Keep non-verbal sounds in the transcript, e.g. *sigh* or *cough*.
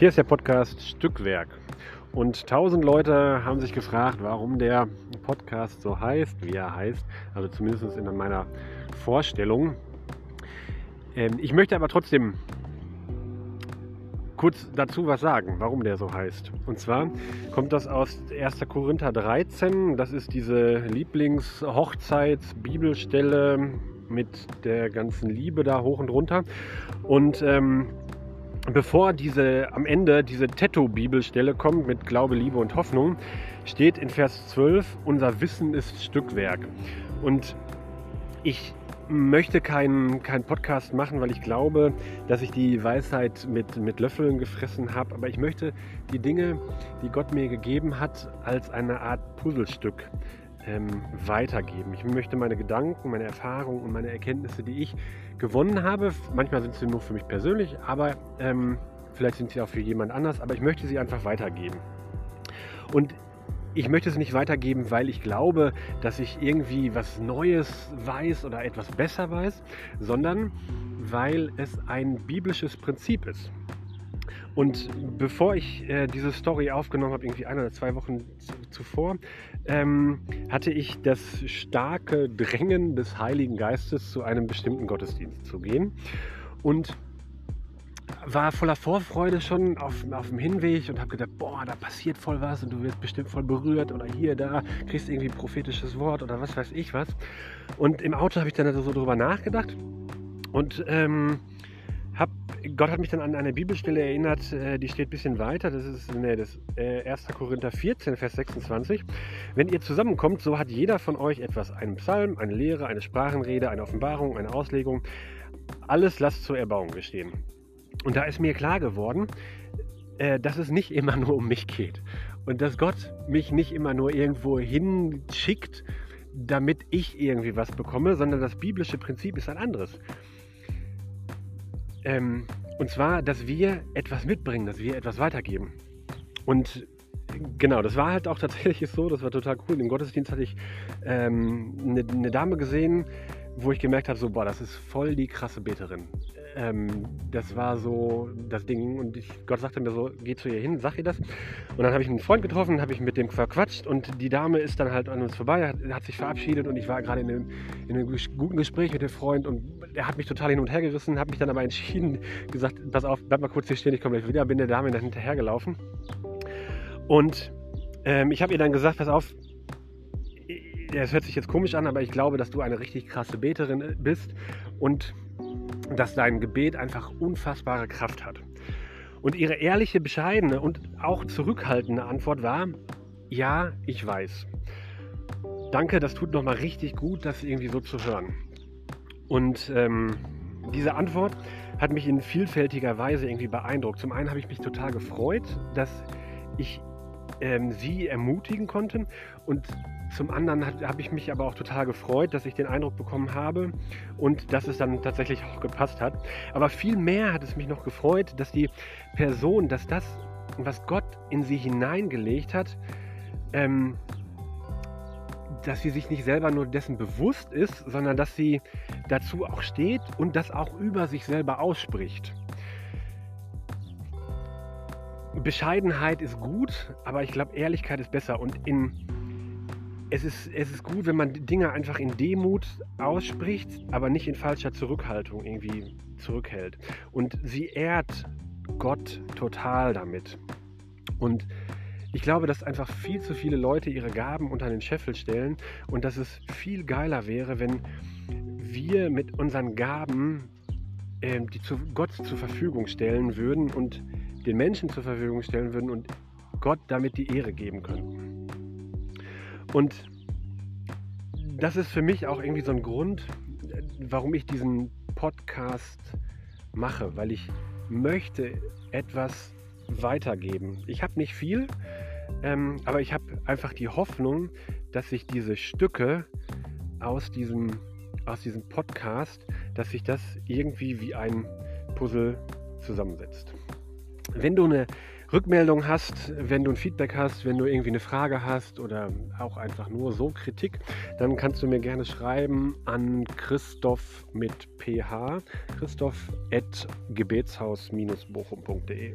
Hier ist der Podcast Stückwerk. Und tausend Leute haben sich gefragt, warum der Podcast so heißt, wie er heißt. Also zumindest in meiner Vorstellung. Ähm, ich möchte aber trotzdem kurz dazu was sagen, warum der so heißt. Und zwar kommt das aus 1. Korinther 13. Das ist diese Lieblingshochzeitsbibelstelle mit der ganzen Liebe da hoch und runter. Und ähm, bevor diese am Ende diese Tattoo-Bibelstelle kommt mit Glaube, Liebe und Hoffnung, steht in Vers 12, unser Wissen ist Stückwerk. Und ich möchte keinen kein Podcast machen, weil ich glaube, dass ich die Weisheit mit, mit Löffeln gefressen habe. Aber ich möchte die Dinge, die Gott mir gegeben hat, als eine Art Puzzlestück ähm, weitergeben. Ich möchte meine Gedanken, meine Erfahrungen und meine Erkenntnisse, die ich gewonnen habe, manchmal sind sie nur für mich persönlich, aber ähm, vielleicht sind sie auch für jemand anders, aber ich möchte sie einfach weitergeben. Und ich möchte es nicht weitergeben, weil ich glaube, dass ich irgendwie was Neues weiß oder etwas besser weiß, sondern weil es ein biblisches Prinzip ist. Und bevor ich äh, diese Story aufgenommen habe, irgendwie ein oder zwei Wochen zuvor, ähm, hatte ich das starke Drängen des Heiligen Geistes, zu einem bestimmten Gottesdienst zu gehen. Und war voller Vorfreude schon auf, auf dem Hinweg und habe gedacht, boah, da passiert voll was und du wirst bestimmt voll berührt oder hier, da, kriegst irgendwie ein prophetisches Wort oder was weiß ich was. Und im Auto habe ich dann also so drüber nachgedacht und ähm, hab, Gott hat mich dann an eine Bibelstelle erinnert, äh, die steht ein bisschen weiter, das ist nee, das, äh, 1. Korinther 14, Vers 26. Wenn ihr zusammenkommt, so hat jeder von euch etwas, einen Psalm, eine Lehre, eine Sprachenrede, eine Offenbarung, eine Auslegung. Alles lasst zur Erbauung bestehen. Und da ist mir klar geworden, äh, dass es nicht immer nur um mich geht. Und dass Gott mich nicht immer nur irgendwo hinschickt, damit ich irgendwie was bekomme, sondern das biblische Prinzip ist ein anderes. Ähm, und zwar, dass wir etwas mitbringen, dass wir etwas weitergeben. Und genau, das war halt auch tatsächlich *laughs* so, das war total cool. Im Gottesdienst hatte ich ähm, eine, eine Dame gesehen, wo ich gemerkt habe, so, boah, das ist voll die krasse Beterin. Ähm, das war so das Ding und ich, Gott sagte mir so, geh zu ihr hin, sag ihr das. Und dann habe ich einen Freund getroffen, habe ich mit dem verquatscht und die Dame ist dann halt an uns vorbei, hat, hat sich verabschiedet und ich war gerade in, einem, in einem guten Gespräch mit dem Freund und er hat mich total hin und her gerissen, habe mich dann aber entschieden, gesagt, pass auf, bleib mal kurz hier stehen, ich komme gleich wieder, bin der Dame dann hinterhergelaufen. Und ähm, ich habe ihr dann gesagt, pass auf, es hört sich jetzt komisch an, aber ich glaube, dass du eine richtig krasse Beterin äh, bist und dass dein Gebet einfach unfassbare Kraft hat. Und ihre ehrliche, bescheidene und auch zurückhaltende Antwort war, ja, ich weiß. Danke, das tut nochmal richtig gut, das irgendwie so zu hören. Und ähm, diese Antwort hat mich in vielfältiger Weise irgendwie beeindruckt. Zum einen habe ich mich total gefreut, dass ich ähm, sie ermutigen konnte und zum anderen habe ich mich aber auch total gefreut, dass ich den Eindruck bekommen habe und dass es dann tatsächlich auch gepasst hat. Aber viel mehr hat es mich noch gefreut, dass die Person, dass das, was Gott in sie hineingelegt hat, ähm, dass sie sich nicht selber nur dessen bewusst ist, sondern dass sie dazu auch steht und das auch über sich selber ausspricht. Bescheidenheit ist gut, aber ich glaube, Ehrlichkeit ist besser. Und in es ist, es ist gut, wenn man Dinge einfach in Demut ausspricht, aber nicht in falscher Zurückhaltung irgendwie zurückhält. Und sie ehrt Gott total damit. Und ich glaube, dass einfach viel zu viele Leute ihre Gaben unter den Scheffel stellen und dass es viel geiler wäre, wenn wir mit unseren Gaben äh, die zu Gott zur Verfügung stellen würden und den Menschen zur Verfügung stellen würden und Gott damit die Ehre geben könnten. Und das ist für mich auch irgendwie so ein Grund, warum ich diesen Podcast mache, weil ich möchte etwas weitergeben. Ich habe nicht viel, ähm, aber ich habe einfach die Hoffnung, dass sich diese Stücke aus diesem, aus diesem Podcast, dass sich das irgendwie wie ein Puzzle zusammensetzt. Wenn du eine Rückmeldung hast, wenn du ein Feedback hast, wenn du irgendwie eine Frage hast oder auch einfach nur so Kritik, dann kannst du mir gerne schreiben an Christoph mit ph, christoph at gebetshaus-bochum.de.